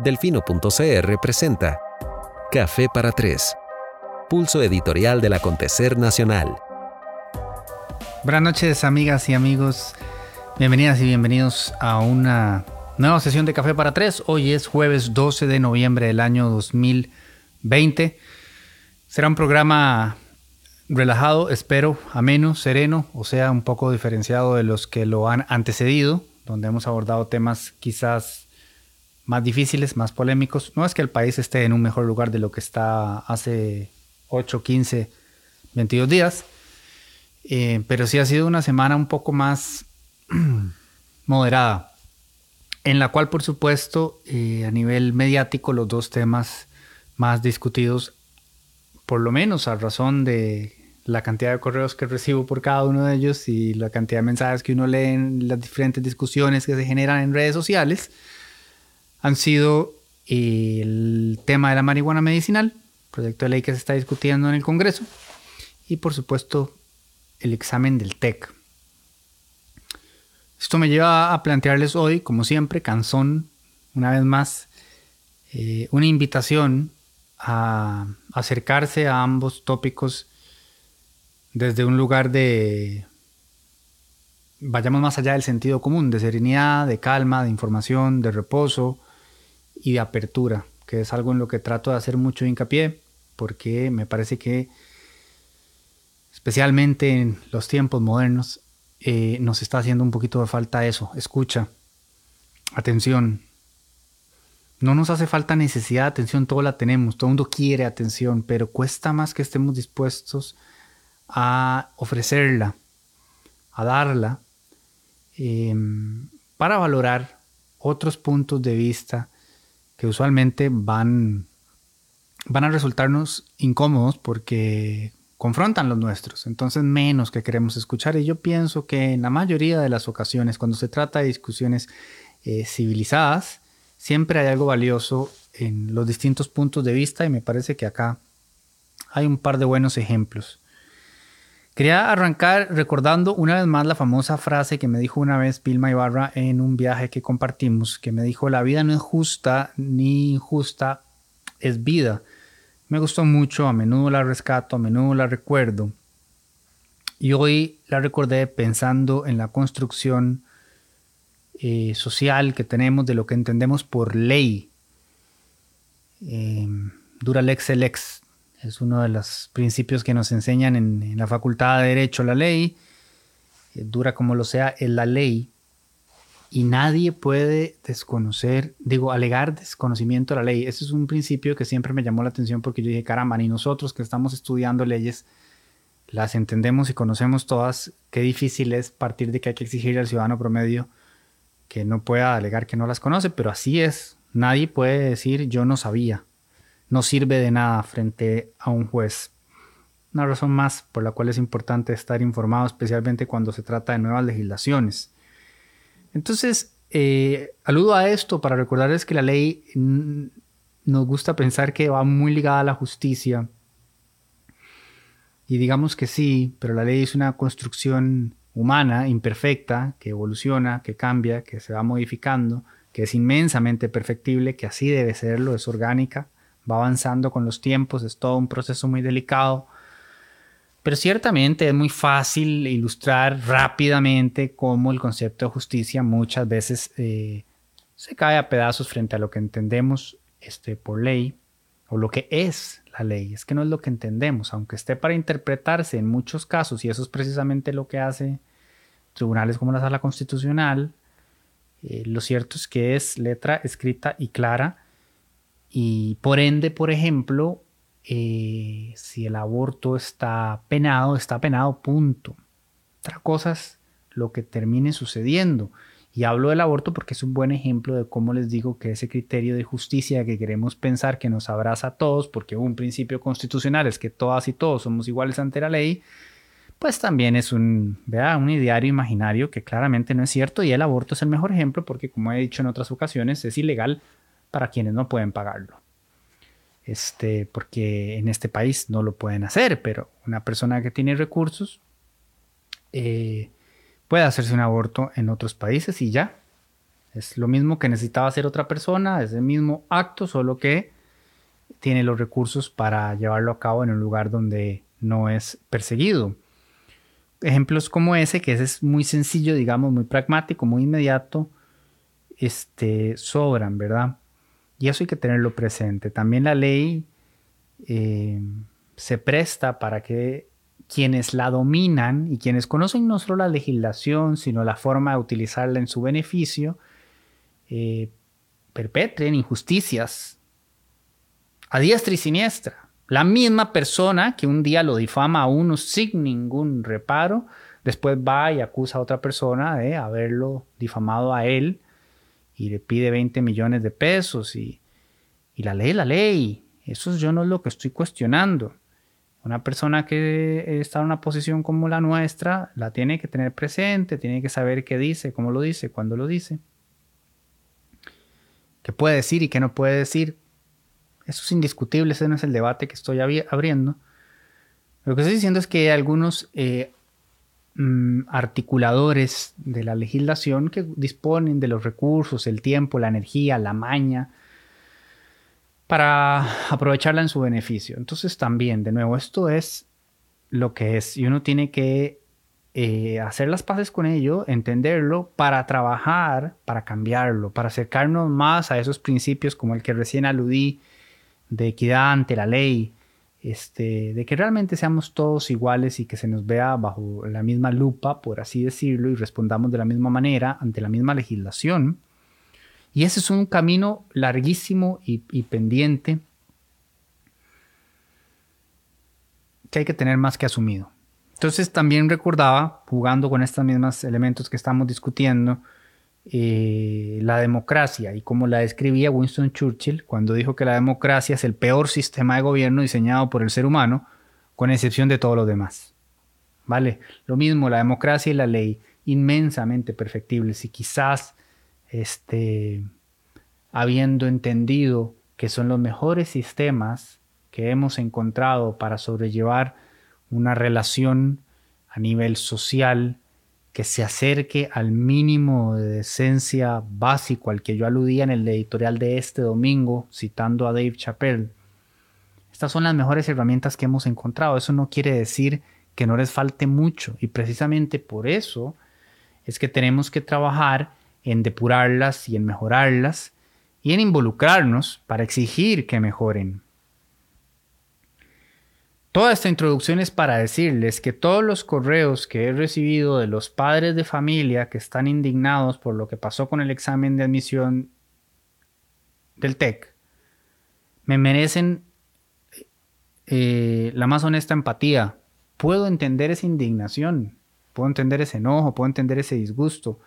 Delfino.cr presenta Café para Tres, pulso editorial del acontecer nacional. Buenas noches amigas y amigos, bienvenidas y bienvenidos a una nueva sesión de Café para Tres. Hoy es jueves 12 de noviembre del año 2020. Será un programa relajado, espero, ameno, sereno, o sea, un poco diferenciado de los que lo han antecedido, donde hemos abordado temas quizás más difíciles, más polémicos. No es que el país esté en un mejor lugar de lo que está hace 8, 15, 22 días, eh, pero sí ha sido una semana un poco más moderada, en la cual por supuesto eh, a nivel mediático los dos temas más discutidos, por lo menos a razón de la cantidad de correos que recibo por cada uno de ellos y la cantidad de mensajes que uno lee en las diferentes discusiones que se generan en redes sociales, han sido el tema de la marihuana medicinal, proyecto de ley que se está discutiendo en el Congreso, y por supuesto el examen del TEC. Esto me lleva a plantearles hoy, como siempre, canzón, una vez más, eh, una invitación a acercarse a ambos tópicos desde un lugar de, vayamos más allá del sentido común, de serenidad, de calma, de información, de reposo, y de apertura, que es algo en lo que trato de hacer mucho hincapié, porque me parece que especialmente en los tiempos modernos eh, nos está haciendo un poquito de falta eso, escucha, atención. No nos hace falta necesidad de atención, todo la tenemos, todo el mundo quiere atención, pero cuesta más que estemos dispuestos a ofrecerla, a darla, em, para valorar otros puntos de vista que usualmente van, van a resultarnos incómodos porque confrontan los nuestros, entonces menos que queremos escuchar. Y yo pienso que en la mayoría de las ocasiones, cuando se trata de discusiones eh, civilizadas, siempre hay algo valioso en los distintos puntos de vista y me parece que acá hay un par de buenos ejemplos. Quería arrancar recordando una vez más la famosa frase que me dijo una vez Vilma Ibarra en un viaje que compartimos, que me dijo, la vida no es justa ni injusta, es vida. Me gustó mucho, a menudo la rescato, a menudo la recuerdo. Y hoy la recordé pensando en la construcción eh, social que tenemos de lo que entendemos por ley. Eh, dura lex el ex, es uno de los principios que nos enseñan en, la Facultad de Derecho, la ley, eh, dura como lo sea, es la ley, y nadie puede desconocer, digo, alegar desconocimiento de la ley. Ese es un principio que siempre me llamó la atención porque yo dije, caramba, ni nosotros que estamos estudiando leyes las entendemos y conocemos todas, qué difícil es partir de que hay que exigir al ciudadano promedio que no pueda alegar que no las conoce, pero así es. Nadie puede decir yo no sabía no sirve de nada frente a un juez. Una razón más por la cual es importante estar informado, especialmente cuando se trata de nuevas legislaciones. Entonces, eh, aludo a esto para recordarles que la ley nos gusta pensar que va muy ligada a la justicia. Y digamos que sí, pero la ley es una construcción humana, imperfecta, que evoluciona, que cambia, que se va modificando, que es inmensamente perfectible, que así debe serlo, es orgánica va avanzando con los tiempos, es todo un proceso muy delicado. Pero ciertamente es muy fácil ilustrar rápidamente cómo el concepto de justicia muchas veces eh, se cae a pedazos frente a lo que entendemos este, por ley o lo que es la ley. Es que no es lo que entendemos, aunque esté para interpretarse en muchos casos, y eso es precisamente lo que hace tribunales como la Sala Constitucional, eh, lo cierto es que es letra escrita y clara y por ende, por ejemplo, eh, si el aborto está penado, está penado, punto. Otra cosa es lo que termine sucediendo. Y hablo del aborto porque es un buen ejemplo de cómo les digo que ese criterio de justicia que queremos pensar que nos abraza a todos, porque un principio constitucional es que todas y todos somos iguales ante la ley, pues también es un, vea, un ideario imaginario que claramente no es cierto y el aborto es el mejor ejemplo porque como he dicho en otras ocasiones es ilegal para quienes no pueden pagarlo. Este, porque en este país no lo pueden hacer, pero una persona que tiene recursos eh, puede hacerse un aborto en otros países y ya. Es lo mismo que necesitaba hacer otra persona, es el mismo acto, solo que tiene los recursos para llevarlo a cabo en un lugar donde no es perseguido. Ejemplos como ese, que es muy sencillo, digamos, muy pragmático, muy inmediato, este, sobran, ¿verdad? Y eso hay que tenerlo presente. También la ley eh, se presta para que quienes la dominan y quienes conocen no solo la legislación, sino la forma de utilizarla en su beneficio, eh, perpetren injusticias a diestra y siniestra. La misma persona que un día lo difama a uno sin ningún reparo, después va y acusa a otra persona de haberlo difamado a él y le pide 20 millones de pesos y, y la ley la ley. Eso yo no es lo que estoy cuestionando. Una persona que está en una posición como la nuestra la tiene que tener presente, tiene que saber qué dice, cómo lo dice, cuándo lo dice, qué puede decir y qué no puede decir. Eso es indiscutible, ese no es el debate que estoy abriendo. Lo que estoy diciendo es que algunos eh, mm, articuladores de la legislación que disponen de los recursos, el tiempo, la energía, la maña, para aprovecharla en su beneficio. Entonces también, de nuevo, esto es lo que es y uno tiene que eh, hacer las paces con ello, entenderlo, para trabajar, para cambiarlo, para acercarnos más a esos principios como el que recién aludí de equidad ante la ley, este, de que realmente seamos todos iguales y que se nos vea bajo la misma lupa, por así decirlo, y respondamos de la misma manera ante la misma legislación y ese es un camino larguísimo y, pendiente que hay que tener más que asumido. Entonces también recordaba, jugando con estos mismos elementos que estamos discutiendo, eh, la democracia y cómo la describía Winston Churchill cuando dijo que la democracia es el peor sistema de gobierno diseñado por el ser humano, con excepción de todos los demás. ¿Vale? Lo mismo, la democracia y la ley, inmensamente perfectibles y quizás este, habiendo entendido que son los mejores sistemas que hemos encontrado para sobrellevar una relación a nivel social que se acerque al mínimo de decencia básico al que yo aludía en el editorial de este domingo, citando a Dave Chappelle. Estas son las mejores herramientas que hemos encontrado. Eso no quiere decir que no les falte mucho y precisamente por eso es que tenemos que trabajar en depurarlas y en mejorarlas y en involucrarnos para exigir que mejoren. Toda esta introducción es para decirles que todos los correos que he recibido de los padres de familia que están indignados por lo que pasó con el examen de admisión del TEC me merecen eh, la más honesta empatía. Puedo entender esa indignación, puedo entender ese enojo, puedo entender ese disgusto,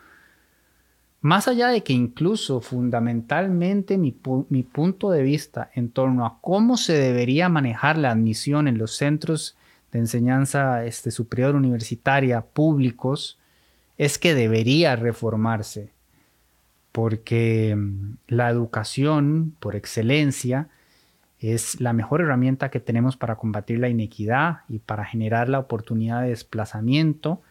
más allá de que incluso fundamentalmente mi, punto de vista en torno a cómo se debería manejar la admisión en los centros de enseñanza este, superior universitaria públicos es que debería reformarse, porque mm, la educación por excelencia es la mejor herramienta que tenemos para combatir la inequidad y para generar la oportunidad de desplazamiento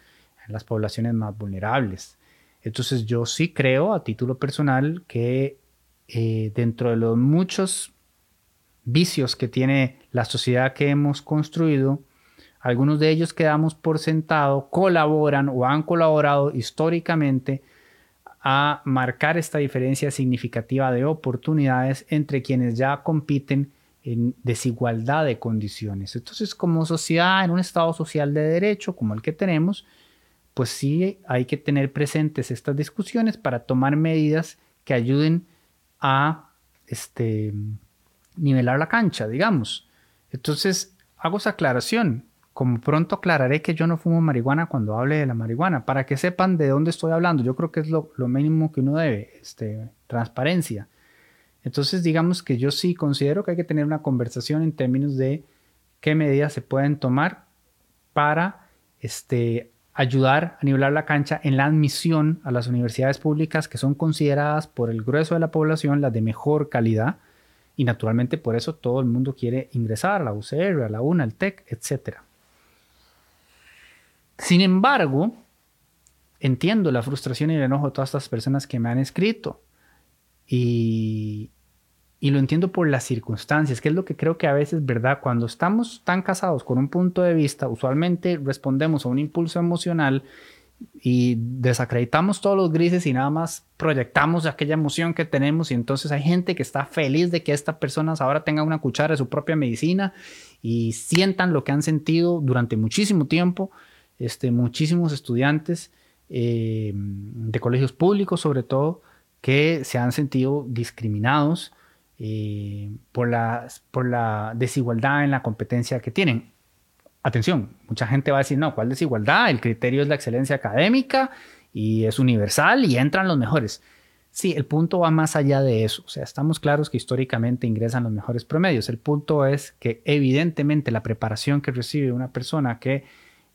en las poblaciones más vulnerables. Entonces yo sí creo a título personal que eh, dentro de los muchos vicios que tiene la sociedad que hemos construido, algunos de ellos que damos por sentado colaboran o han colaborado históricamente a marcar esta diferencia significativa de oportunidades entre quienes ya compiten en desigualdad de condiciones. Entonces, como sociedad, en un Estado social de derecho como el que tenemos, pues sí hay que tener presentes estas discusiones para tomar medidas que ayuden a este, nivelar la cancha, digamos. Entonces, hago esa aclaración. Como pronto aclararé que yo no fumo marihuana cuando hable de la marihuana, para que sepan de dónde estoy hablando. Yo creo que es lo, mínimo que uno debe, este, transparencia. Entonces, digamos que yo sí considero que hay que tener una conversación en términos de qué medidas se pueden tomar para este, ayudar a nivelar la cancha en la admisión a las universidades públicas que son consideradas por el grueso de la población las de mejor calidad y naturalmente por eso todo el mundo quiere ingresar a la UCR, a la UNA, al TEC, etc. Sin embargo, entiendo la frustración y el enojo de todas estas personas que me han escrito. Y, y lo entiendo por las circunstancias, que es lo que creo que a veces, ¿verdad? Cuando estamos tan casados con un punto de vista, usualmente respondemos a un impulso emocional y desacreditamos todos los grises y nada más proyectamos aquella emoción que tenemos y entonces hay gente que está feliz de que esta persona ahora tenga una cuchara de su propia medicina y sientan lo que han sentido durante muchísimo tiempo, este, muchísimos estudiantes eh, de colegios públicos sobre todo que se han sentido discriminados eh, por, la, desigualdad en la competencia que tienen. Atención, mucha gente va a decir, no, ¿cuál desigualdad? El criterio es la excelencia académica y es universal y entran los mejores. Sí, el punto va más allá de eso. O sea, estamos claros que históricamente ingresan los mejores promedios. El punto es que evidentemente la preparación que recibe una persona que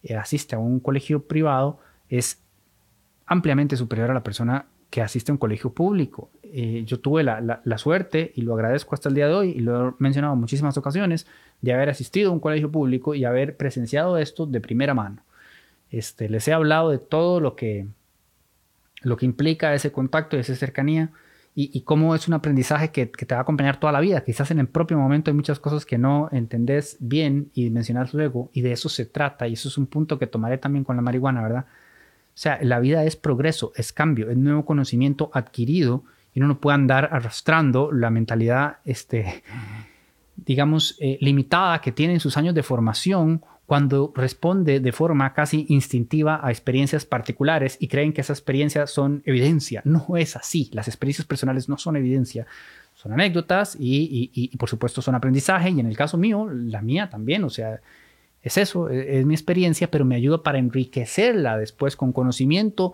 eh, asiste a un colegio privado es ampliamente superior a la persona que asiste a un colegio público. Eh, yo tuve la, suerte, y lo agradezco hasta el día de hoy, y lo he mencionado en muchísimas ocasiones, de haber asistido a un colegio público y haber presenciado esto de primera mano. Este, les he hablado de todo lo que, lo que implica ese contacto y esa cercanía y, cómo es un aprendizaje que, que, te va a acompañar toda la vida. Quizás en el propio momento hay muchas cosas que no entendés bien y mencionas luego, y de eso se trata, y eso es un punto que tomaré también con la marihuana, ¿verdad? O sea, la vida es progreso, es cambio, es nuevo conocimiento adquirido y no puede andar arrastrando la mentalidad, este, digamos, eh, limitada que tiene en sus años de formación cuando responde de forma casi instintiva a experiencias particulares y creen que esas experiencias son evidencia. No es así. Las experiencias personales no son evidencia. Son anécdotas y, y por supuesto son aprendizaje y en el caso mío, la mía también. O sea, es eso, e, es, mi experiencia, pero me ayuda para enriquecerla después con conocimiento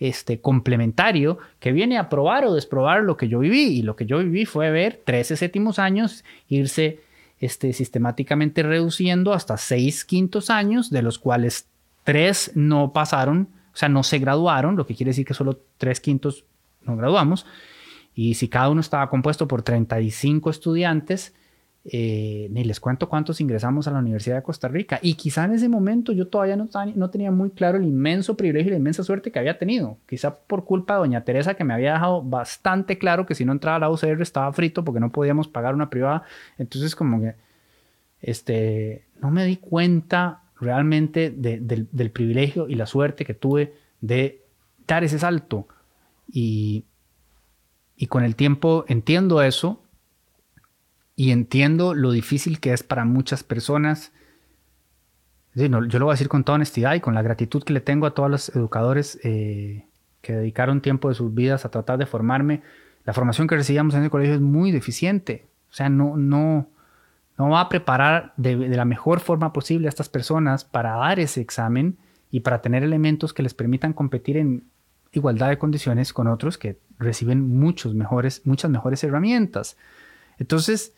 este, complementario que viene a probar o desprobar lo que yo viví. Y lo que yo viví fue ver 13 séptimos años irse este, sistemáticamente reduciendo hasta 6 quintos años, de los cuales 3 no pasaron, o sea, no se graduaron, lo que quiere decir que solo 3 quintos no graduamos. Y si cada uno estaba compuesto por 35 estudiantes, eh, ni les cuento cuántos ingresamos a la Universidad de Costa Rica. Y quizá en ese momento yo todavía no, no, tenía muy claro el inmenso privilegio y la inmensa suerte que había tenido. Quizá por culpa de doña Teresa que me había dejado bastante claro que si no entraba a la UCR estaba frito porque no podíamos pagar una privada. Entonces como que este, no me di cuenta realmente del, del privilegio y la suerte que tuve de dar ese salto. Y, y con el tiempo entiendo eso y entiendo lo difícil que es para muchas personas. yo lo voy a decir con toda honestidad y con la gratitud que le tengo a todos los educadores eh, que dedicaron tiempo de sus vidas a tratar de formarme. La formación que recibíamos en el colegio es muy deficiente. O sea, no, no, no va a preparar de, de la mejor forma posible a estas personas para dar ese examen y para tener elementos que les permitan competir en igualdad de condiciones con otros que reciben muchos mejores, muchas mejores herramientas. Entonces,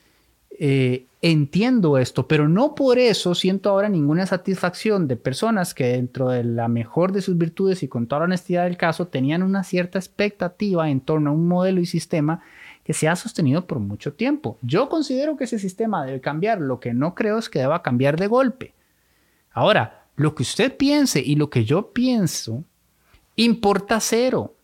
eh, entiendo esto, pero no por eso siento ahora ninguna satisfacción de personas que dentro de la mejor de sus virtudes y con toda la honestidad del caso tenían una cierta expectativa en torno a un modelo y sistema que se ha sostenido por mucho tiempo. Yo considero que ese sistema debe cambiar, lo que no creo es que deba cambiar de golpe. Ahora, lo que usted piense y lo que yo pienso importa cero.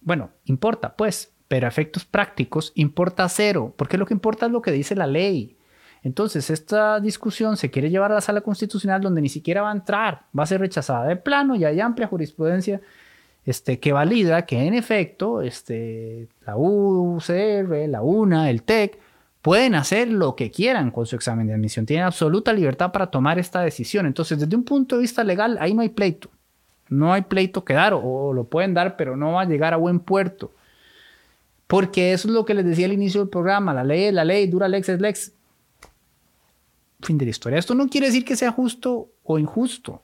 Bueno, importa, pues, pero a efectos prácticos importa cero, porque lo que importa es lo que dice la ley. Entonces, esta discusión se quiere llevar a la sala constitucional donde ni siquiera va a entrar, va a ser rechazada de plano y hay amplia jurisprudencia este, que valida que en efecto este, la UCR, la UNA, el TEC, pueden hacer lo que quieran con su examen de admisión, tienen absoluta libertad para tomar esta decisión. Entonces, desde un punto de vista legal, ahí no hay pleito. No hay pleito que dar, o lo pueden dar, pero no va a llegar a buen puerto. Porque eso es lo que les decía al inicio del programa. La ley es la ley, dura lex es lex. Fin de la historia. Esto no quiere decir que sea justo o injusto.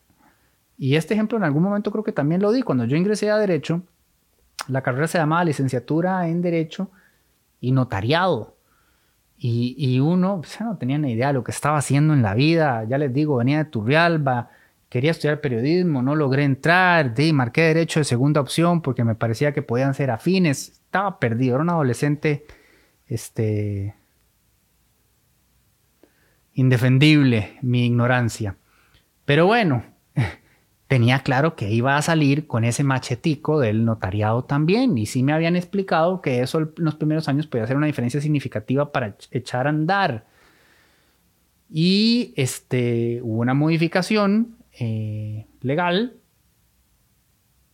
Y este ejemplo en algún momento creo que también lo di. Cuando yo ingresé a Derecho, la carrera se llamaba licenciatura en Derecho y notariado. Y, uno pues, no tenía ni idea de lo que estaba haciendo en la vida. Ya les digo, venía de Turrialba, quería estudiar periodismo, no logré entrar, di, marqué Derecho de segunda opción porque me parecía que podían ser afines estaba perdido, era un adolescente, este, indefendible, mi ignorancia. Pero bueno, tenía claro que iba a salir con ese machetico del notariado también. Y sí me habían explicado que eso en los primeros años podía hacer una diferencia significativa para echar a andar. Y este, hubo una modificación eh, legal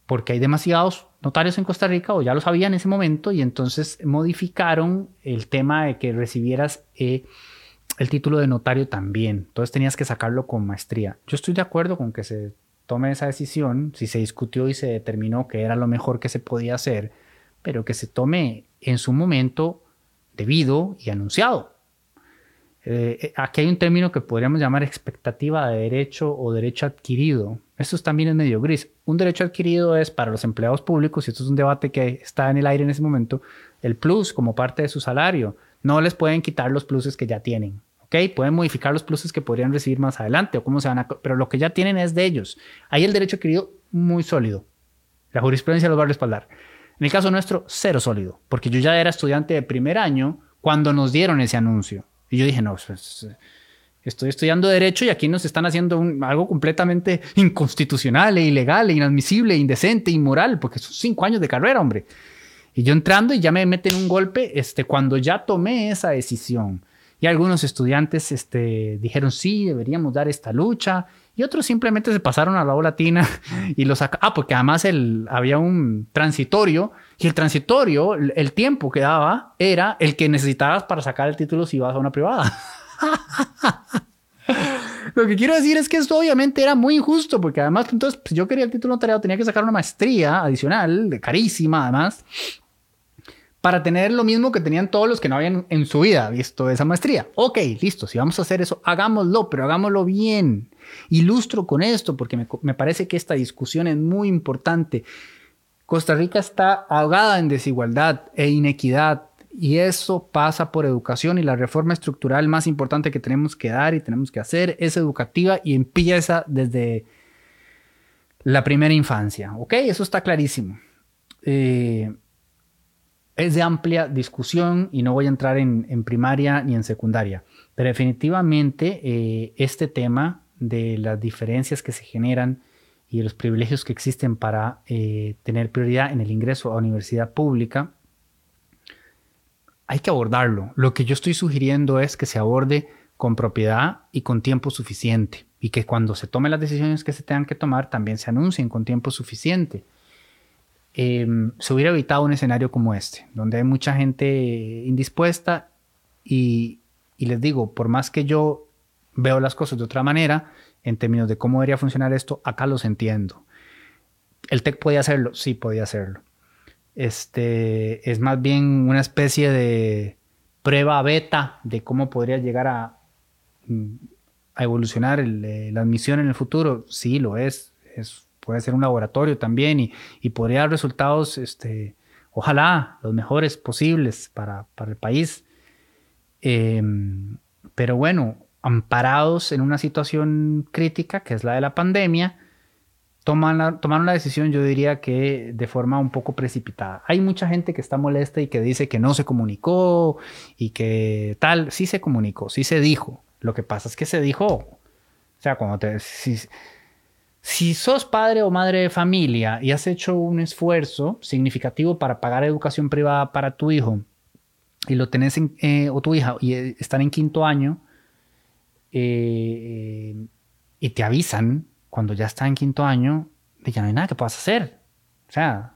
porque hay demasiados notarios en Costa Rica, o ya lo sabía en ese momento, y entonces modificaron el tema de que recibieras eh, el título de notario también. Entonces tenías que sacarlo con maestría. Yo estoy de acuerdo con que se tome esa decisión, si se discutió y se determinó que era lo mejor que se podía hacer, pero que se tome en su momento debido y anunciado. Eh, eh, aquí hay un término que podríamos llamar expectativa de derecho o derecho adquirido. Esto también es medio gris. Un derecho adquirido es para los empleados públicos, y esto es un debate que está en el aire en ese momento, el plus como parte de su salario. No les pueden quitar los pluses que ya tienen. Pueden modificar los pluses que podrían recibir más adelante o cómo se van a... Pero lo que ya tienen es de ellos. Ahí el derecho adquirido muy sólido. La jurisprudencia los va a respaldar. En el caso nuestro, cero sólido, porque yo ya era estudiante de primer año cuando nos dieron ese anuncio. Y yo dije, no, pues, pues estoy estudiando derecho y aquí nos están haciendo algo completamente inconstitucional e ilegal, e inadmisible, indecente, inmoral, porque son cinco años de carrera, hombre. Y yo entrando y ya me meten un golpe este, cuando ya tomé esa decisión y algunos estudiantes este, dijeron, sí, deberíamos dar esta lucha. Y otros simplemente se pasaron a la ola latina y lo sacaron. Ah, porque además el, había un transitorio. Y el transitorio, el tiempo que daba, era el que necesitabas para sacar el título si ibas a una privada. Lo que quiero decir es que esto obviamente era muy injusto, porque además, entonces, pues, yo quería el título notariado, tenía que sacar una maestría adicional, de carísima además, para tener lo mismo que tenían todos los que no habían en su vida visto esa maestría. Ok, listo, si vamos a hacer eso, hagámoslo, pero hagámoslo bien. Ilustro con esto porque me, parece que esta discusión es muy importante. Costa Rica está ahogada en desigualdad e inequidad y eso pasa por educación y la reforma estructural más importante que tenemos que dar y tenemos que hacer es educativa y empieza desde la primera infancia. ¿Ok? Eso está clarísimo. Eh, es de amplia discusión y no voy a entrar en, primaria ni en secundaria, pero definitivamente eh, este tema de las diferencias que se generan y los privilegios que existen para eh, tener prioridad en el ingreso a universidad pública, hay que abordarlo. Lo que yo estoy sugiriendo es que se aborde con propiedad y con tiempo suficiente y que cuando se tomen las decisiones que se tengan que tomar también se anuncien con tiempo suficiente. Em, se hubiera evitado un escenario como este, donde hay mucha gente indispuesta y, les digo, por más que yo veo las cosas de otra manera, en términos de cómo debería funcionar esto, acá los entiendo. ¿El TEC podía hacerlo? Sí, podía hacerlo. Este, es más bien una especie de prueba beta de cómo podría llegar a, a evolucionar la admisión en el futuro. Sí, lo es. Es puede ser un laboratorio también y, podría dar resultados, este, ojalá, los mejores posibles para, el país. Em, pero bueno, amparados en una situación crítica, que es la de la pandemia, toman tomaron la decisión, yo diría que de forma un poco precipitada. Hay mucha gente que está molesta y que dice que no se comunicó y que tal, sí se comunicó, sí se dijo. Lo que pasa es que se dijo, o sea, cuando te... Si sos padre o madre de familia y has hecho un esfuerzo significativo para pagar educación privada para tu hijo y lo tenés en, eh, o tu hija y eh, están en quinto año eh, y te avisan cuando ya está en quinto año ya no hay nada que puedas hacer. O sea,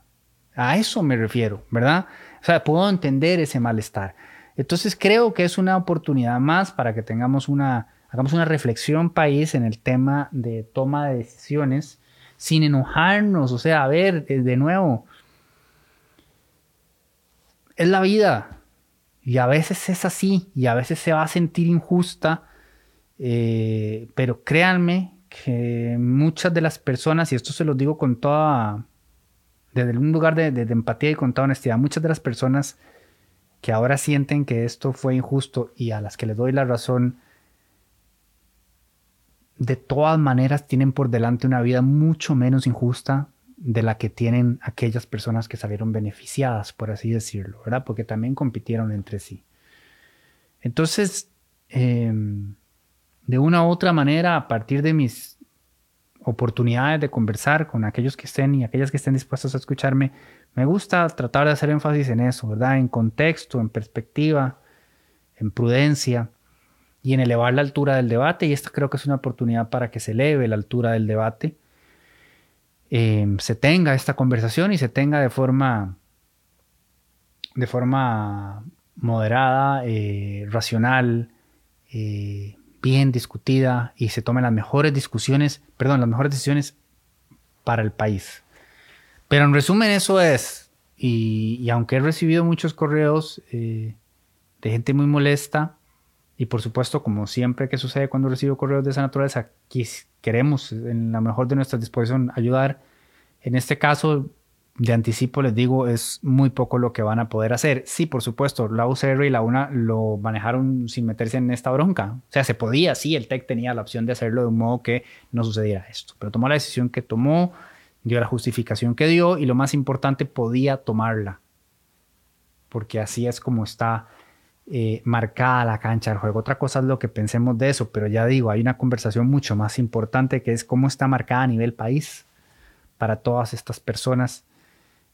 a eso me refiero, ¿verdad? O sea, puedo entender ese malestar. Entonces creo que es una oportunidad más para que tengamos una hagamos una reflexión país en el tema de toma de decisiones sin enojarnos, o sea, a ver, eh, de nuevo, es la vida y a veces es así y a veces se va a sentir injusta, eh, pero créanme que muchas de las personas, y esto se los digo con toda, desde un lugar de, empatía y con toda honestidad, muchas de las personas que ahora sienten que esto fue injusto y a las que les doy la razón, de todas maneras tienen por delante una vida mucho menos injusta de la que tienen aquellas personas que salieron beneficiadas, por así decirlo, ¿verdad? Porque también compitieron entre sí. Entonces, em, de una u otra manera, a partir de mis oportunidades de conversar con aquellos que estén y aquellas que estén dispuestos a escucharme, me gusta tratar de hacer énfasis en eso, ¿verdad? En contexto, en perspectiva, en prudencia y en elevar la altura del debate. Y esta creo que es una oportunidad para que se eleve la altura del debate, eh, se tenga esta conversación y se tenga de forma, de forma moderada, eh, racional, eh, bien discutida y se tomen las mejores discusiones, perdón, las mejores decisiones para el país. Pero en resumen eso es, y, aunque he recibido muchos correos de gente muy molesta, y por supuesto, como siempre que sucede cuando recibo correos de esa naturaleza, queremos en la mejor de nuestra disposición ayudar. En este caso, de anticipo les digo, es muy poco lo que van a poder hacer. Sí, por supuesto, la UCR y la UNA lo manejaron sin meterse en esta bronca. O sea, se podía, sí, el TEC tenía la opción de hacerlo de un modo que no sucediera esto, pero tomó la decisión que tomó, dio la justificación que dio y lo más importante, podía tomarla. Porque así es como está eh, marcada la cancha del juego. Otra cosa es lo que pensemos de eso, pero ya digo, hay una conversación mucho más importante que es cómo está marcada a nivel país para todas estas personas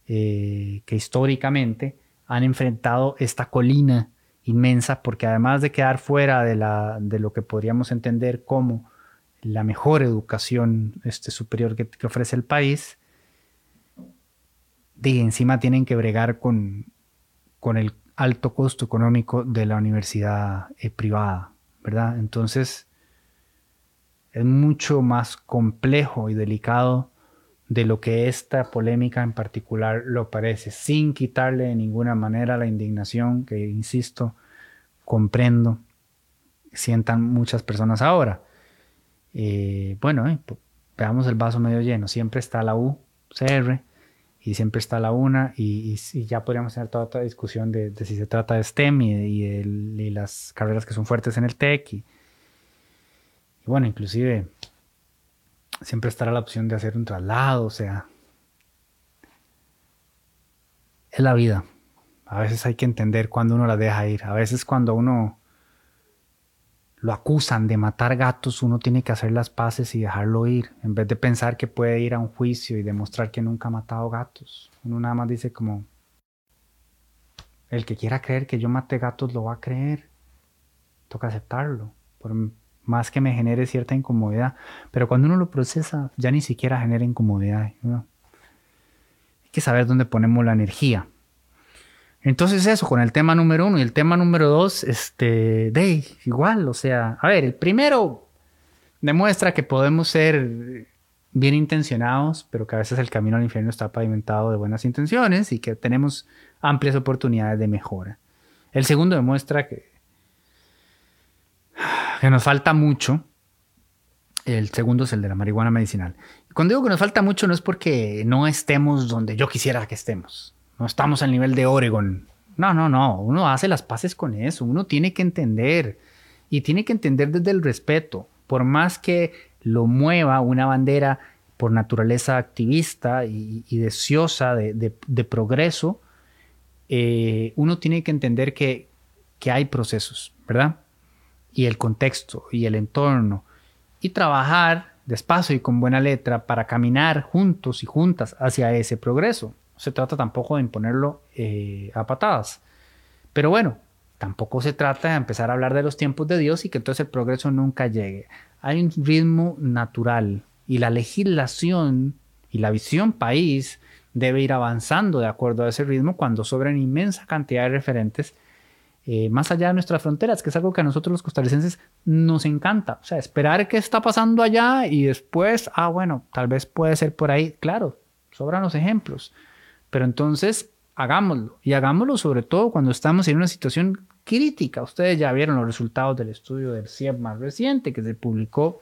eh, que históricamente han enfrentado esta colina inmensa, porque además de quedar fuera de, la, de lo que podríamos entender como la mejor educación este, superior que, ofrece el país, de encima tienen que bregar con, con el alto costo económico de la universidad eh, privada, ¿verdad? Entonces, es mucho más complejo y delicado de lo que esta polémica en particular lo parece, sin quitarle de ninguna manera la indignación que, insisto, comprendo, sientan muchas personas ahora. Eh, bueno, eh, veamos el vaso medio lleno, siempre está la UCR, y siempre está la una y, ya podríamos tener toda otra discusión de, si se trata de STEM y, las carreras que son fuertes en el TEC y, bueno, inclusive siempre estará la opción de hacer un traslado, o sea, es la vida. A veces hay que entender cuando uno la deja ir, a veces cuando uno lo acusan de matar gatos, uno tiene que hacer las paces y dejarlo ir, en vez de pensar que puede ir a un juicio y demostrar que nunca ha matado gatos. Uno nada más dice como, el que quiera creer que yo maté gatos lo va a creer. Toca aceptarlo, por más que me genere cierta incomodidad. Pero cuando uno lo procesa, ya ni siquiera genera incomodidad. Hay que saber dónde ponemos la energía. Entonces eso, con el tema número uno y el tema número dos, este, de igual, o sea, a ver, el primero demuestra que podemos ser bien intencionados, pero que a veces el camino al infierno está pavimentado de buenas intenciones y que tenemos amplias oportunidades de mejora. El segundo demuestra que, que nos falta mucho. El segundo es el de la marihuana medicinal. Cuando digo que nos falta mucho no es porque no estemos donde yo quisiera que estemos no estamos al nivel de Oregon. No, no, no. Uno hace las paces con eso. Uno tiene que entender. Y tiene que entender desde el respeto. Por más que lo mueva una bandera por naturaleza activista y, deseosa de, progreso, eh, uno tiene que entender que, que hay procesos, ¿verdad? Y el contexto y el entorno. Y trabajar despacio y con buena letra para caminar juntos y juntas hacia ese progreso se trata tampoco de imponerlo eh, a patadas. Pero bueno, tampoco se trata de empezar a hablar de los tiempos de Dios y que entonces el progreso nunca llegue. Hay un ritmo natural y la legislación y la visión país debe ir avanzando de acuerdo a ese ritmo cuando sobran inmensa cantidad de referentes eh, más allá de nuestras fronteras, que es algo que a nosotros los costarricenses nos encanta. O sea, esperar qué está pasando allá y después, ah, bueno, tal vez puede ser por ahí. Claro, sobran los ejemplos. Pero entonces hagámoslo y hagámoslo sobre todo cuando estamos en una situación crítica. Ustedes ya vieron los resultados del estudio del CIEP más reciente que se publicó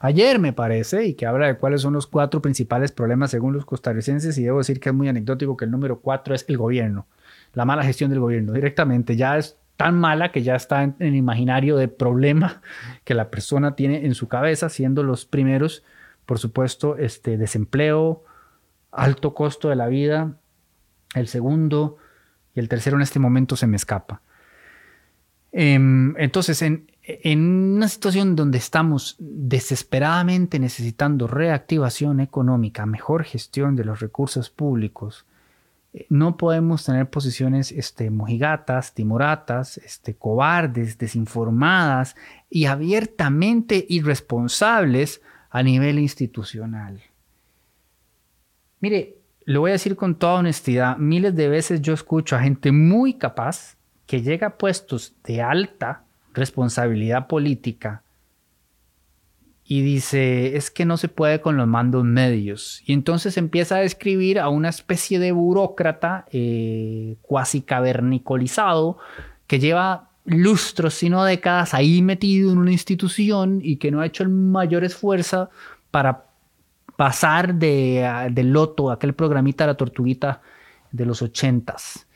ayer, me parece, y que habla de cuáles son los cuatro principales problemas según los costarricenses. Y debo decir que es muy anecdótico que el número cuatro es el gobierno, la mala gestión del gobierno. Directamente ya es tan mala que ya está en el imaginario de problema que la persona tiene en su cabeza, siendo los primeros, por supuesto, este desempleo, alto costo de la vida, el segundo y el tercero en este momento se me escapa. Em, entonces, en, en una situación donde estamos desesperadamente necesitando reactivación económica, mejor gestión de los recursos públicos, no podemos tener posiciones este, mojigatas, timoratas, este, cobardes, desinformadas y abiertamente irresponsables a nivel institucional. Mire, lo voy a decir con toda honestidad, miles de veces yo escucho a gente muy capaz que llega a puestos de alta responsabilidad política y dice, es que no se puede con los mandos medios. Y entonces empieza a describir a una especie de burócrata eh, cuasi cavernicolizado que lleva lustros, sino décadas ahí metido en una institución y que no ha hecho el mayor esfuerzo para pasar de, del loto, aquel programita la tortuguita de los ochentas.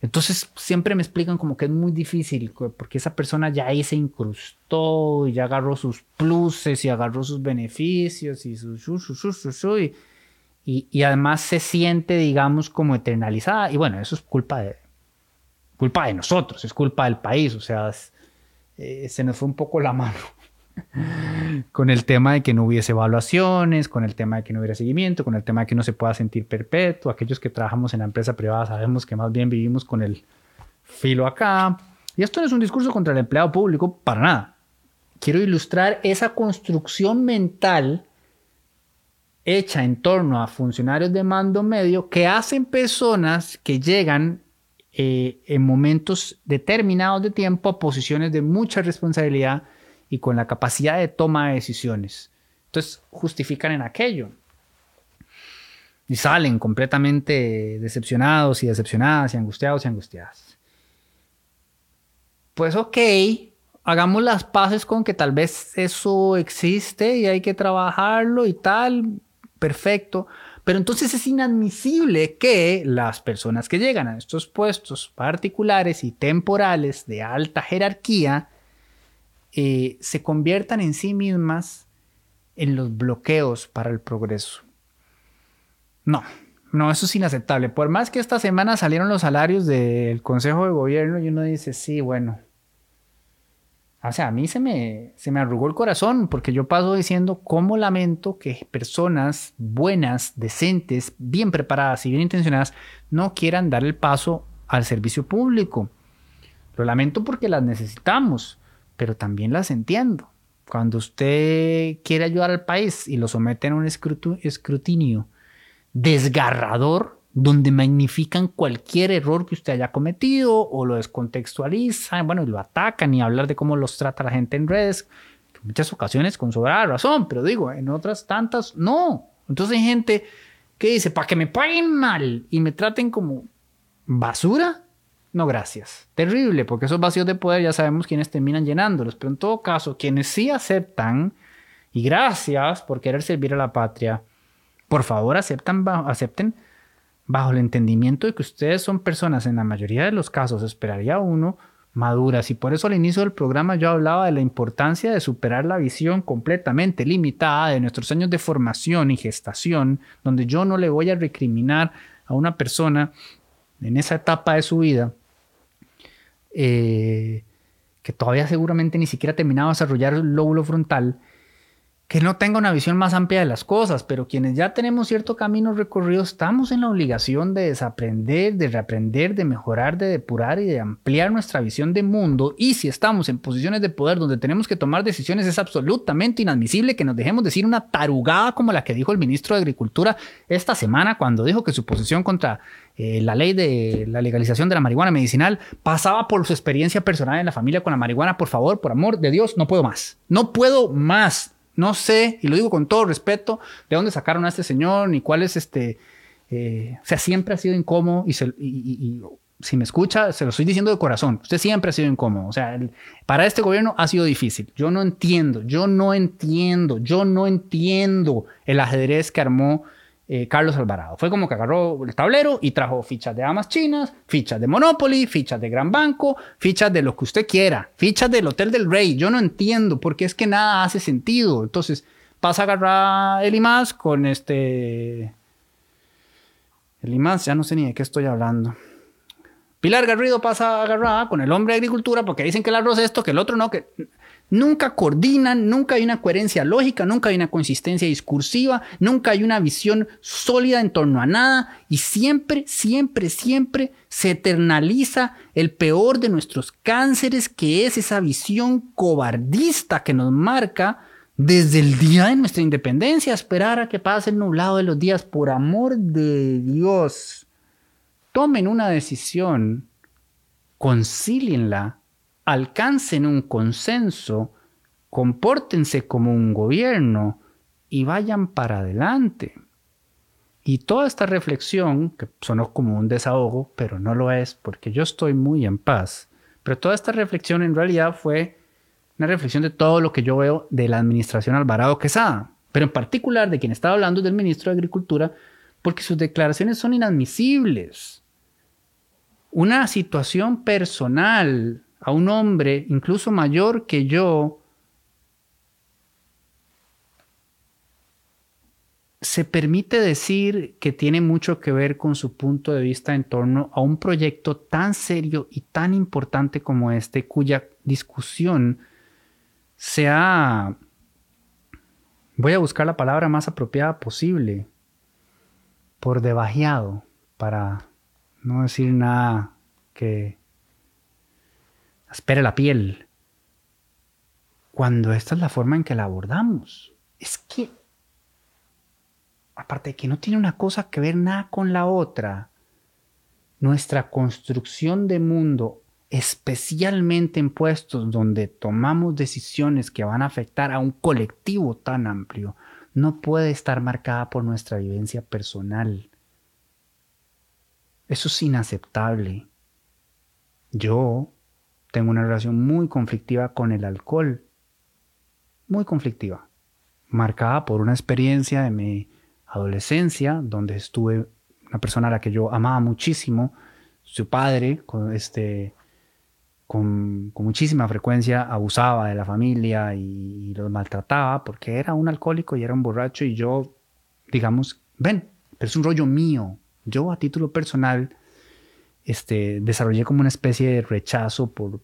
Entonces siempre me explican como que es muy difícil, porque esa persona ya ahí se incrustó y ya agarró sus pluses y agarró sus beneficios y su, y, y, además se siente, digamos, como eternalizada. Y bueno, eso es culpa de, culpa de nosotros, es culpa del país, o sea, eh, se nos fue un poco la mano con el tema de que no hubiese evaluaciones, con el tema de que no hubiera seguimiento, con el tema de que no se pueda sentir perpetuo. Aquellos que trabajamos en la empresa privada sabemos que más bien vivimos con el filo acá. Y esto no es un discurso contra el empleado público para nada. Quiero ilustrar esa construcción mental hecha en torno a funcionarios de mando medio que hacen personas que llegan eh, en momentos determinados de tiempo a posiciones de mucha responsabilidad y con la capacidad de toma de decisiones. Entonces justifican en aquello. Y salen completamente decepcionados y decepcionadas y angustiados y angustiadas. Pues ok, hagamos las paces con que tal vez eso existe y hay que trabajarlo y tal, perfecto. Pero entonces es inadmisible que las personas que llegan a estos puestos particulares y temporales de alta jerarquía eh, se conviertan en sí mismas en los bloqueos para el progreso. No, no, eso es inaceptable. Por más que esta semana salieron los salarios del Consejo de Gobierno y uno dice, sí, bueno. O sea, a mí se me, se me arrugó el corazón porque yo paso diciendo cómo lamento que personas buenas, decentes, bien preparadas y bien intencionadas no quieran dar el paso al servicio público. Lo lamento porque las necesitamos pero también las entiendo. Cuando usted quiere ayudar al país y lo somete a un escrutinio desgarrador, donde magnifican cualquier error que usted haya cometido o lo descontextualizan, bueno, y lo atacan y hablar de cómo los trata la gente en redes, en muchas ocasiones con sobrada razón, pero digo, en otras tantas no. Entonces hay gente que dice, para que me paguen mal y me traten como basura, no, gracias. Terrible, porque esos vacíos de poder ya sabemos quiénes terminan llenándolos. Pero en todo caso, quienes sí aceptan, y gracias por querer servir a la patria, por favor aceptan, acepten bajo el entendimiento de que ustedes son personas, en la mayoría de los casos, esperaría uno, maduras. Y por eso al inicio del programa yo hablaba de la importancia de superar la visión completamente limitada de nuestros años de formación y gestación, donde yo no le voy a recriminar a una persona en esa etapa de su vida eh, que todavía seguramente ni siquiera ha terminado de desarrollar el lóbulo frontal, que no tenga una visión más amplia de las cosas, pero quienes ya tenemos cierto camino recorrido estamos en la obligación de desaprender, de reaprender, de mejorar, de depurar y de ampliar nuestra visión de mundo. Y si estamos en posiciones de poder donde tenemos que tomar decisiones, es absolutamente inadmisible que nos dejemos decir una tarugada como la que dijo el ministro de Agricultura esta semana cuando dijo que su posición contra eh, la ley de la legalización de la marihuana medicinal pasaba por su experiencia personal en la familia con la marihuana. Por favor, por amor de Dios, no puedo más. No puedo más. No sé, y lo digo con todo respeto, de dónde sacaron a este señor, ni cuál es este... Eh, o sea, siempre ha sido incómodo y, si me escucha, se lo estoy diciendo de corazón. Usted siempre ha sido incómodo. O sea, para este gobierno ha sido difícil. Yo no entiendo, yo no entiendo, yo no entiendo el ajedrez que armó eh, Carlos Alvarado. Fue como que agarró el tablero y trajo fichas de amas chinas, fichas de Monopoly, fichas de Gran Banco, fichas de lo que usted quiera, fichas del Hotel del Rey. Yo no entiendo porque es que nada hace sentido. Entonces pasa a agarrar el IMAS con este... El IMAS, ya no sé ni de qué estoy hablando. Pilar Garrido pasa agarrada con el hombre de agricultura porque dicen que el arroz es esto, que el otro no, que nunca coordinan, nunca hay una coherencia lógica, nunca hay una consistencia discursiva, nunca hay una visión sólida en torno a nada y siempre, siempre, siempre se eternaliza el peor de nuestros cánceres, que es esa visión cobardista que nos marca desde el día de nuestra independencia, esperar a que pase el nublado de los días, por amor de Dios. Tomen una decisión, concílienla, alcancen un consenso, compórtense como un gobierno y vayan para adelante. Y toda esta reflexión, que sonó como un desahogo, pero no lo es porque yo estoy muy en paz, pero toda esta reflexión en realidad fue una reflexión de todo lo que yo veo de la administración Alvarado Quesada, pero en particular de quien estaba hablando del ministro de Agricultura, porque sus declaraciones son inadmisibles una situación personal a un hombre incluso mayor que yo, se permite decir que tiene mucho que ver con su punto de vista en torno a un proyecto tan serio y tan importante como este, cuya discusión se ha, voy a buscar la palabra más apropiada posible, por debajeado para no decir nada que espere la piel. Cuando esta es la forma en que la abordamos. Es que, aparte de que no tiene una cosa que ver nada con la otra, nuestra construcción de mundo, especialmente en puestos donde tomamos decisiones que van a afectar a un colectivo tan amplio, no puede estar marcada por nuestra vivencia personal. Eso es inaceptable. Yo tengo una relación muy conflictiva con el alcohol. Muy conflictiva. Marcada por una experiencia de mi adolescencia donde estuve una persona a la que yo amaba muchísimo, su padre, con, este, con, muchísima frecuencia abusaba de la familia y, y los maltrataba porque era un alcohólico y era un borracho y yo, digamos, ven, pero es un rollo mío, yo a título personal este, desarrollé como una especie de rechazo por,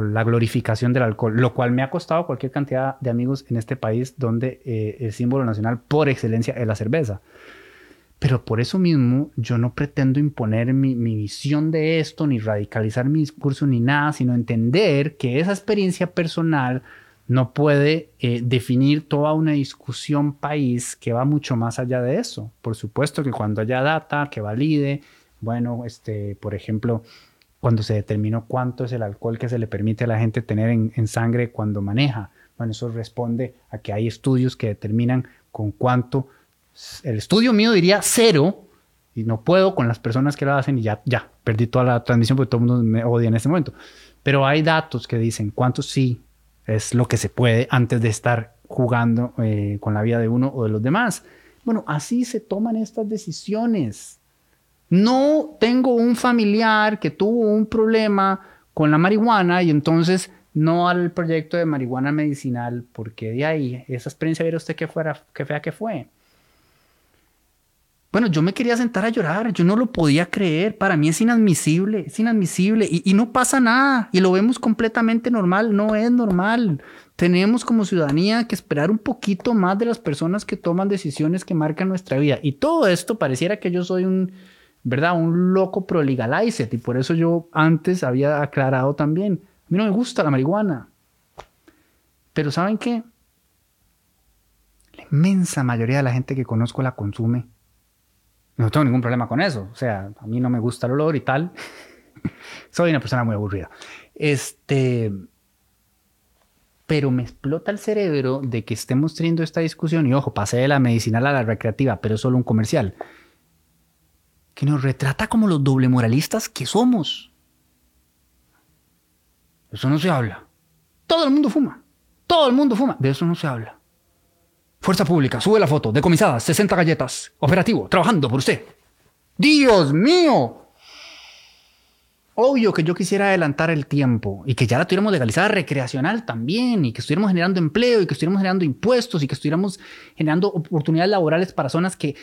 la glorificación del alcohol, lo cual me ha costado cualquier cantidad de amigos en este país donde eh, el símbolo nacional por excelencia es la cerveza. Pero por eso mismo yo no pretendo imponer mi, visión de esto, ni radicalizar mi discurso, ni nada, sino entender que esa experiencia personal no puede eh, definir toda una discusión país que va mucho más allá de eso. Por supuesto que cuando haya data que valide, bueno, este, por ejemplo, cuando se determinó cuánto es el alcohol que se le permite a la gente tener en, sangre cuando maneja, bueno, eso responde a que hay estudios que determinan con cuánto. El estudio mío diría cero, y no puedo con las personas que lo hacen y ya, ya, perdí toda la transmisión porque todo el mundo me odia en este momento. Pero hay datos que dicen cuánto sí es lo que se puede antes de estar jugando eh, con la vida de uno o de los demás. Bueno, así se toman estas decisiones. No tengo un familiar que tuvo un problema con la marihuana y entonces no al proyecto de marihuana medicinal, porque de ahí, esa experiencia, viera usted que fuera, qué fea que fue. Bueno, yo me quería sentar a llorar, yo no lo podía creer, para mí es inadmisible, es inadmisible y, no pasa nada y lo vemos completamente normal, no es normal. Tenemos como ciudadanía que esperar un poquito más de las personas que toman decisiones que marcan nuestra vida y todo esto pareciera que yo soy un, ¿verdad? Un loco pro legalized y por eso yo antes había aclarado también, a mí no me gusta la marihuana. Pero ¿saben qué? La inmensa mayoría de la gente que conozco la consume no tengo ningún problema con eso. O sea, a mí no me gusta el olor y tal. Soy una persona muy aburrida. Este. Pero me explota el cerebro de que estemos teniendo esta discusión. Y ojo, pasé de la medicinal a la recreativa, pero es solo un comercial. Que nos retrata como los doble moralistas que somos. Eso no se habla. Todo el mundo fuma. Todo el mundo fuma. De eso no se habla. Fuerza Pública, sube la foto. Decomisadas, 60 galletas. Operativo, trabajando por usted. ¡Dios mío! Obvio que yo quisiera adelantar el tiempo y que ya la tuviéramos legalizada recreacional también y que estuviéramos generando empleo y que estuviéramos generando impuestos y que estuviéramos generando oportunidades laborales para zonas que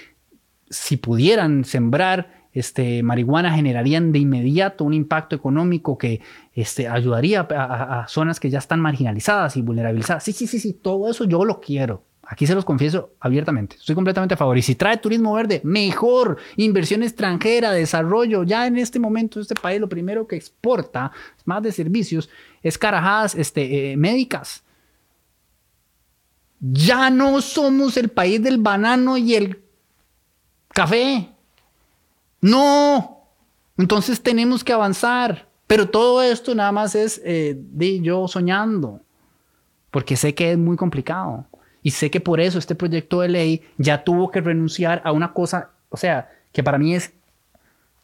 si pudieran sembrar este, marihuana generarían de inmediato un impacto económico que este, ayudaría a, zonas que ya están marginalizadas y vulnerabilizadas. Sí, sí, sí, sí, todo eso yo lo quiero. Aquí se los confieso abiertamente. Estoy completamente a favor. Y si trae turismo verde, mejor. Inversión extranjera, desarrollo. Ya en este momento, este país lo primero que exporta, más de servicios, es carajadas este, eh, médicas. Ya no somos el país del banano y el café. No. Entonces tenemos que avanzar. Pero todo esto nada más es eh, de yo soñando. Porque sé que es muy complicado. Y sé que por eso este proyecto de ley ya tuvo que renunciar a una cosa, o sea, que para mí es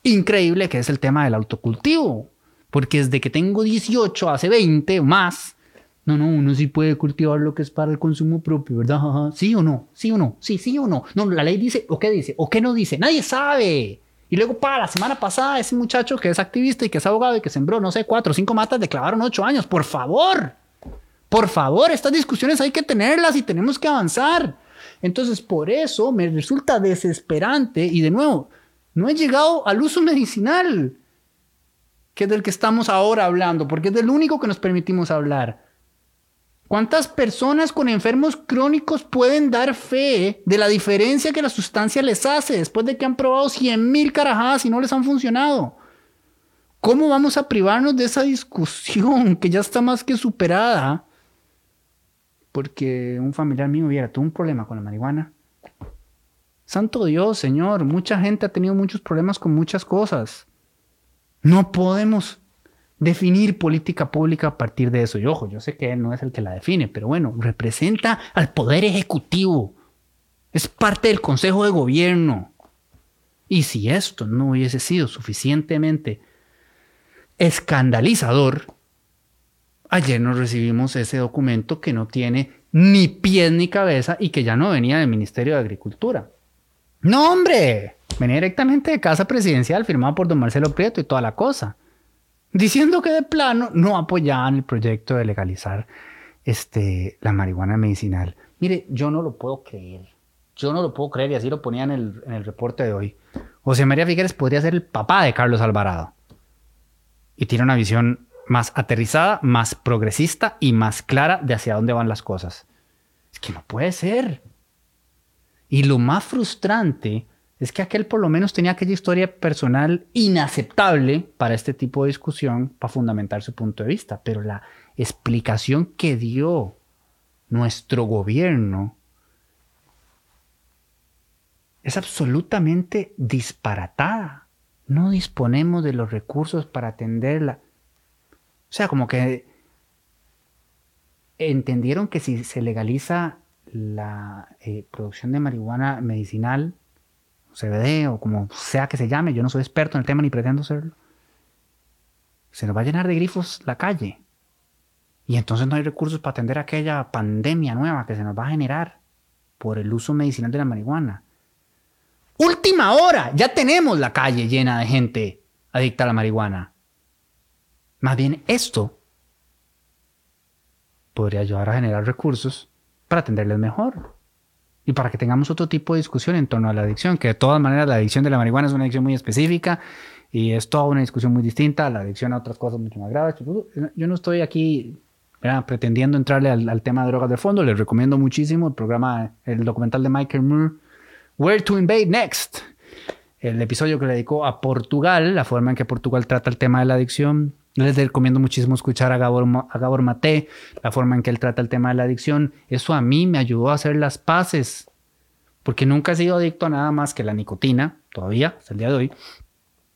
increíble, que es el tema del autocultivo. Porque desde que tengo 18, hace 20 o más, no, no, uno sí puede cultivar lo que es para el consumo propio, ¿verdad? ¿Sí o no? ¿Sí o no? Sí, sí o no. No, la ley dice, o qué dice, o qué no dice. Nadie sabe. Y luego, para la semana pasada, ese muchacho que es activista y que es abogado y que sembró, no sé, cuatro o cinco matas, le clavaron ocho años. Por favor, por favor, estas discusiones hay que tenerlas y tenemos que avanzar. Entonces, por eso me resulta desesperante y de nuevo, no he llegado al uso medicinal, que es del que estamos ahora hablando, porque es del único que nos permitimos hablar. ¿Cuántas personas con enfermos crónicos pueden dar fe de la diferencia que la sustancia les hace después de que han probado 100 mil carajadas y no les han funcionado? ¿Cómo vamos a privarnos de esa discusión que ya está más que superada? Porque un familiar mío hubiera tuvo un problema con la marihuana. Santo Dios, Señor, mucha gente ha tenido muchos problemas con muchas cosas. No podemos definir política pública a partir de eso. Y ojo, yo sé que él no es el que la define, pero bueno, representa al poder ejecutivo. Es parte del Consejo de Gobierno. Y si esto no hubiese sido suficientemente escandalizador, ayer nos recibimos ese documento que no tiene ni pies ni cabeza y que ya no venía del Ministerio de Agricultura. No, hombre, venía directamente de Casa Presidencial, firmado por don Marcelo Prieto y toda la cosa diciendo que de plano no apoyaban el proyecto de legalizar este, la marihuana medicinal. Mire, yo no lo puedo creer. Yo no lo puedo creer y así lo ponía en el, en el reporte de hoy. José María Figueres podría ser el papá de Carlos Alvarado. Y tiene una visión más aterrizada, más progresista y más clara de hacia dónde van las cosas. Es que no puede ser. Y lo más frustrante es que aquel por lo menos tenía aquella historia personal inaceptable para este tipo de discusión, para fundamentar su punto de vista, pero la explicación que dio nuestro gobierno es absolutamente disparatada. No disponemos de los recursos para atenderla. O sea, como que entendieron que si se legaliza la eh, producción de marihuana medicinal, CBD o como sea que se llame, yo no soy experto en el tema ni pretendo serlo, se nos va a llenar de grifos la calle. Y entonces no hay recursos para atender aquella pandemia nueva que se nos va a generar por el uso medicinal de la marihuana. Última hora, ya tenemos la calle llena de gente adicta a la marihuana. Más bien esto podría ayudar a generar recursos para atenderles mejor y para que tengamos otro tipo de discusión en torno a la adicción, que de todas maneras la adicción de la marihuana es una adicción muy específica y es toda una discusión muy distinta la adicción a otras cosas mucho más graves. Yo no estoy aquí pretendiendo entrarle al, tema de drogas de fondo, les recomiendo muchísimo el programa, el documental de Michael Moore, Where to Invade Next, el episodio que le dedicó a Portugal, la forma en que Portugal trata el tema de la adicción, les recomiendo muchísimo escuchar a Gabor, a Gabor Mate, la forma en que él trata el tema de la adicción. Eso a mí me ayudó a hacer las paces, porque nunca he sido adicto a nada más que la nicotina, todavía, hasta el día de hoy,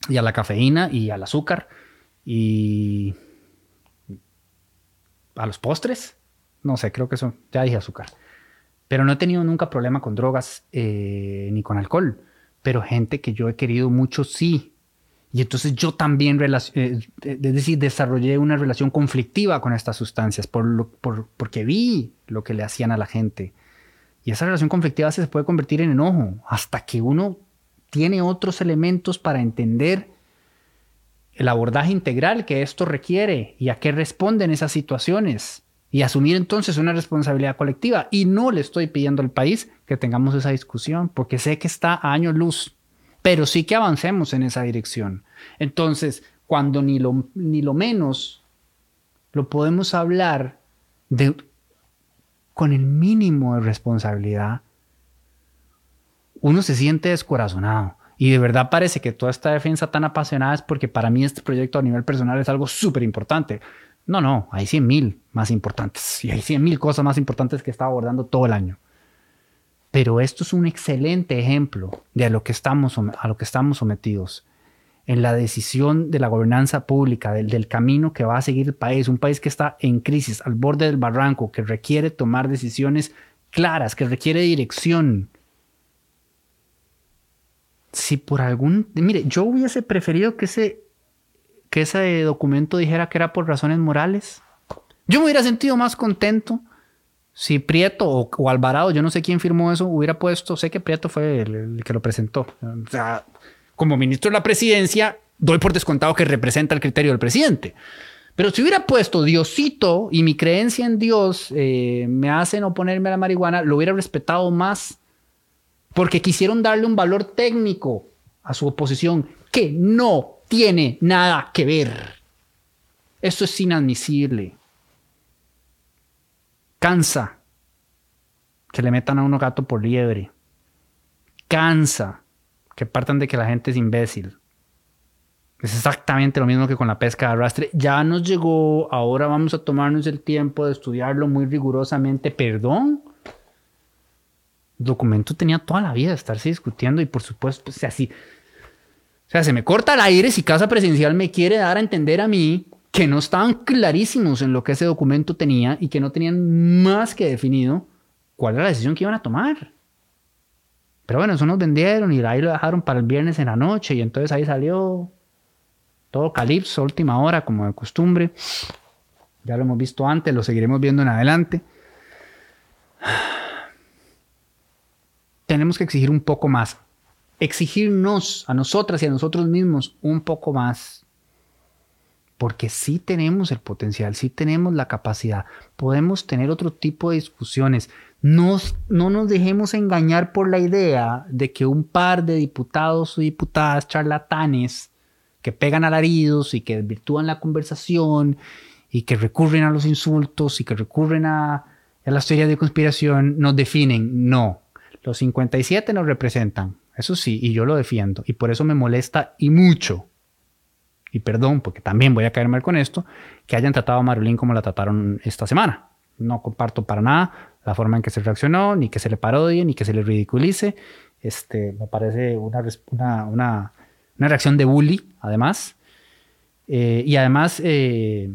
y a la cafeína y al azúcar y a los postres. No sé, creo que eso, ya dije azúcar. Pero no he tenido nunca problema con drogas eh, ni con alcohol. Pero gente que yo he querido mucho sí y entonces yo también, eh, es decir, desarrollé una relación conflictiva con estas sustancias por porque vi lo que le hacían a la gente. Y esa relación conflictiva se puede convertir en enojo hasta que uno tiene otros elementos para entender el abordaje integral que esto requiere y a qué responden esas situaciones y asumir entonces una responsabilidad colectiva. Y no le estoy pidiendo al país que tengamos esa discusión porque sé que está a años luz pero sí que avancemos en esa dirección. Entonces, cuando ni lo, ni lo menos lo podemos hablar de, con el mínimo de responsabilidad, uno se siente descorazonado. Y de verdad parece que toda esta defensa tan apasionada es porque para mí este proyecto a nivel personal es algo súper importante. No, no, hay 100 mil más importantes y hay 100 mil cosas más importantes que estaba abordando todo el año. Pero esto es un excelente ejemplo de a lo que estamos, a lo que estamos sometidos en la decisión de la gobernanza pública, del, camino que va a seguir el país, un país que está en crisis, al borde del barranco, que requiere tomar decisiones claras, que requiere dirección. Si por algún... Mire, yo hubiese preferido que ese, que ese documento dijera que era por razones morales. Yo me hubiera sentido más contento si Prieto o, Alvarado, yo no sé quién firmó eso, hubiera puesto, sé que Prieto fue el, el que lo presentó. O sea, como ministro de la presidencia, doy por descontado que representa el criterio del presidente. Pero si hubiera puesto Diosito y mi creencia en Dios eh, me hacen oponerme a la marihuana, lo hubiera respetado más porque quisieron darle un valor técnico a su oposición que no tiene nada que ver. Esto es inadmisible. Cansa que le metan a uno gato por liebre. Cansa que partan de que la gente es imbécil. Es exactamente lo mismo que con la pesca de arrastre. Ya nos llegó, ahora vamos a tomarnos el tiempo de estudiarlo muy rigurosamente. Perdón. El documento tenía toda la vida de estarse discutiendo y por supuesto, pues, así. O sea, se me corta el aire si Casa Presidencial me quiere dar a entender a mí que no estaban clarísimos en lo que ese documento tenía y que no tenían más que definido cuál era la decisión que iban a tomar. Pero bueno, eso nos vendieron y ahí lo dejaron para el viernes en la noche y entonces ahí salió todo calipso, última hora, como de costumbre. Ya lo hemos visto antes, lo seguiremos viendo en adelante. Tenemos que exigir un poco más. Exigirnos a nosotras y a nosotros mismos un poco más. Porque sí tenemos el potencial, sí tenemos la capacidad. Podemos tener otro tipo de discusiones no nos dejemos engañar por la idea de que un par de diputados o diputadas charlatanes que pegan alaridos y que desvirtúan la conversación y que recurren a los insultos y que recurren a, a las teorías de conspiración nos definen. No, los 57 nos representan, eso sí, y yo lo defiendo. Y por eso me molesta y mucho, y perdón, porque también voy a caer mal con esto, que hayan tratado a Marulín como la trataron esta semana. No comparto para nada la forma en que se reaccionó, ni que se le parodie, ni que se le ridiculice. Este, me parece una, una, una, reacción de bully, además. Eh, y además, eh,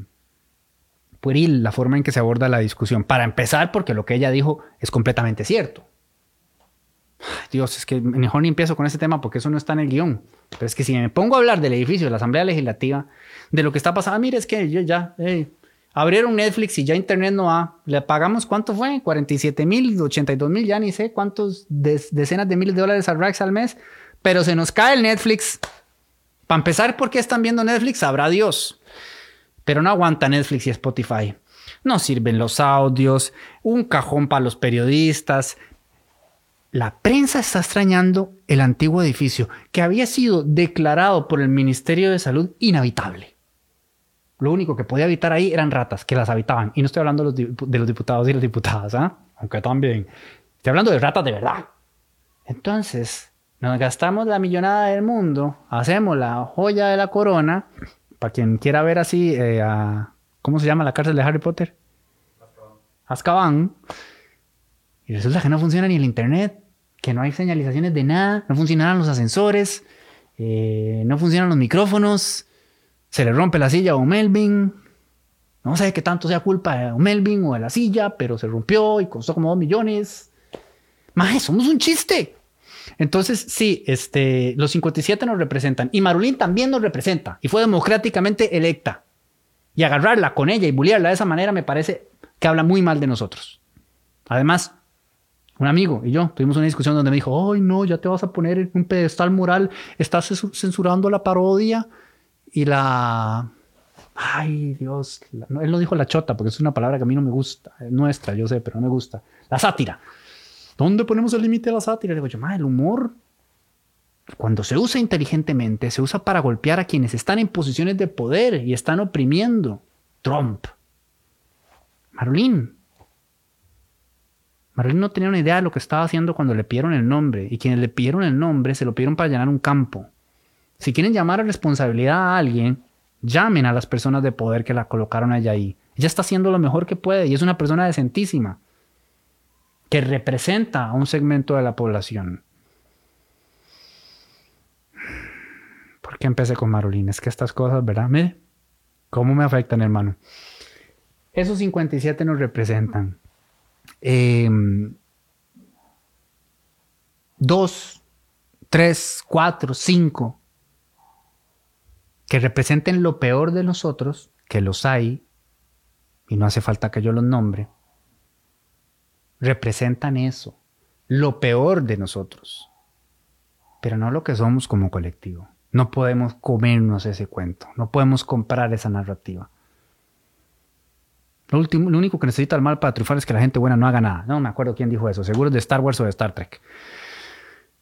pueril la forma en que se aborda la discusión. Para empezar, porque lo que ella dijo es completamente cierto. Dios, es que mejor ni empiezo con ese tema porque eso no está en el guion. Pero es que si me pongo a hablar del edificio de la Asamblea Legislativa, de lo que está pasando, mire, es que yo ya, Abrieron Netflix y ya Internet no va. Le pagamos, ¿cuánto fue? 47 mil, 82 mil, ya ni sé cuántos decenas de miles de dólares al Rax al mes. Pero se nos cae el Netflix. Para empezar, ¿por qué están viendo Netflix? Sabrá Dios. Pero no aguanta Netflix y Spotify. No sirven los audios, un cajón para los periodistas. La prensa está extrañando el antiguo edificio que había sido declarado por el Ministerio de Salud inhabitable. Lo único que podía habitar ahí eran ratas que las habitaban. Y no estoy hablando de los, diputados y las diputadas, ¿ah? aunque también. Estoy hablando de ratas de verdad. Entonces, nos gastamos la millonada del mundo, hacemos la joya de la corona. Para quien quiera ver así, eh, ¿cómo se llama la cárcel de Harry Potter? Azkaban. Y resulta que no funciona ni el internet, que no hay señalizaciones de nada, no funcionan los ascensores, eh, no funcionan los micrófonos se le rompe la silla a Melvin. No sé qué tanto sea culpa de Melvin o de la silla, pero se rompió y costó como dos millones. Más, somos un chiste. Entonces, sí, este, los 57 nos representan y Marulín también nos representa y fue democráticamente electa. Y agarrarla con ella y bullearla de esa manera me parece que habla muy mal de nosotros. Además, un amigo y yo tuvimos una discusión donde me dijo, ay no, ya te vas a poner en un pedestal moral, estás censurando la parodia y la... Ay, Dios. él no dijo la chota porque es una palabra que a mí no me gusta. Es nuestra, yo sé, pero no me gusta. La sátira. ¿Dónde ponemos el límite de la sátira? Digo yo, el humor. cuando se usa inteligentemente, se usa para golpear a quienes están en posiciones de poder y están oprimiendo. Trump. Marlene. Marlene no tenía una idea de lo que estaba haciendo cuando le pidieron el nombre. Y quienes le pidieron el nombre se lo pidieron para llenar un campo. Si quieren llamar a responsabilidad a alguien, llamen a las personas de poder que la colocaron allá ahí. Ella está haciendo lo mejor que puede y es una persona decentísima que representa a un segmento de la población. ¿Por qué empecé con Marolín? Es que estas cosas, ¿verdad? Mire, ¿cómo me afectan, hermano? Esos 57 nos representan. Em, dos, tres, cuatro, cinco, que representen lo peor de nosotros, que los hay, y no hace falta que yo los nombre, representan eso, lo peor de nosotros, pero no lo que somos como colectivo. No podemos comernos ese cuento, no podemos comprar esa narrativa. Lo, último, lo único que necesita el mal para triunfar es que la gente buena no haga nada. No me acuerdo quién dijo eso, seguro de Star Wars o de Star Trek.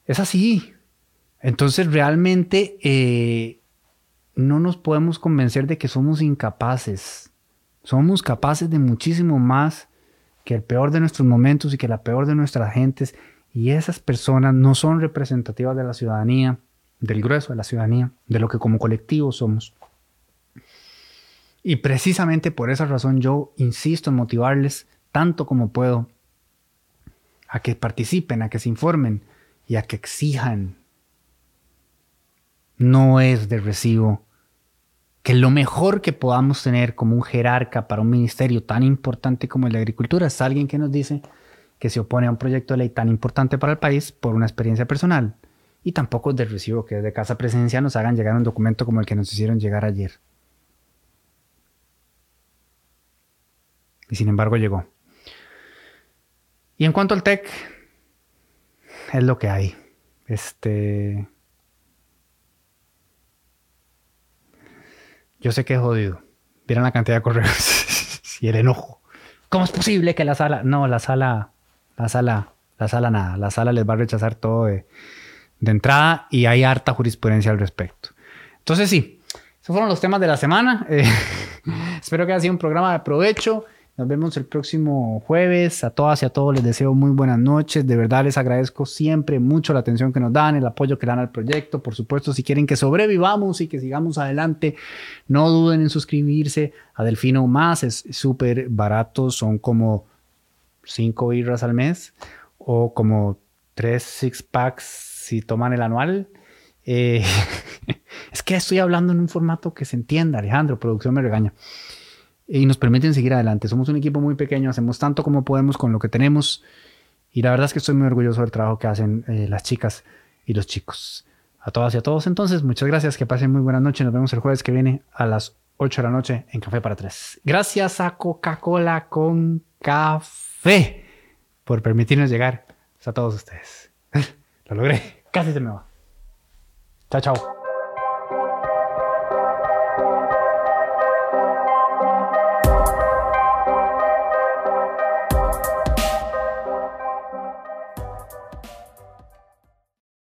Es así. Entonces realmente eh, no nos podemos convencer de que somos incapaces. Somos capaces de muchísimo más que el peor de nuestros momentos y que la peor de nuestras gentes. Y esas personas no son representativas de la ciudadanía, del grueso de la ciudadanía, de lo que como colectivo somos. Y precisamente por esa razón yo insisto en motivarles tanto como puedo a que participen, a que se informen y a que exijan. No es de recibo que lo mejor que podamos tener como un jerarca para un ministerio tan importante como el de Agricultura es alguien que nos dice que se opone a un proyecto de ley tan importante para el país por una experiencia personal. Y tampoco es de recibo que desde Casa Presencia nos hagan llegar un documento como el que nos hicieron llegar ayer. Y sin embargo llegó. Y en cuanto al TEC, es lo que hay. Este. Yo sé que es jodido. Vieron la cantidad de correos y el enojo. ¿Cómo es posible que la sala.? No, la sala. La sala. La sala nada. La sala les va a rechazar todo de, entrada y hay harta jurisprudencia al respecto. Entonces, sí, esos fueron los temas de la semana. Eh, espero que haya sido un programa de provecho. Nos vemos el próximo jueves. A todas y a todos les deseo muy buenas noches. De verdad les agradezco siempre mucho la atención que nos dan, el apoyo que dan al proyecto. Por supuesto, si quieren que sobrevivamos y que sigamos adelante, no duden en suscribirse a Delfino Más. Es súper barato. Son como cinco birras al mes o como tres six packs si toman el anual. Eh, es que estoy hablando en un formato que se entienda, Alejandro. Producción me regaña y nos permiten seguir adelante. Somos un equipo muy pequeño, hacemos tanto como podemos con lo que tenemos y la verdad es que estoy muy orgulloso del trabajo que hacen eh, las chicas y los chicos. A todas y a todos entonces, muchas gracias, que pasen muy buena noche, nos vemos el jueves que viene a las 8 de la noche en Café para Tres. Gracias a Coca-Cola con café por permitirnos llegar a todos ustedes. lo logré, casi se me va. Chao, chao.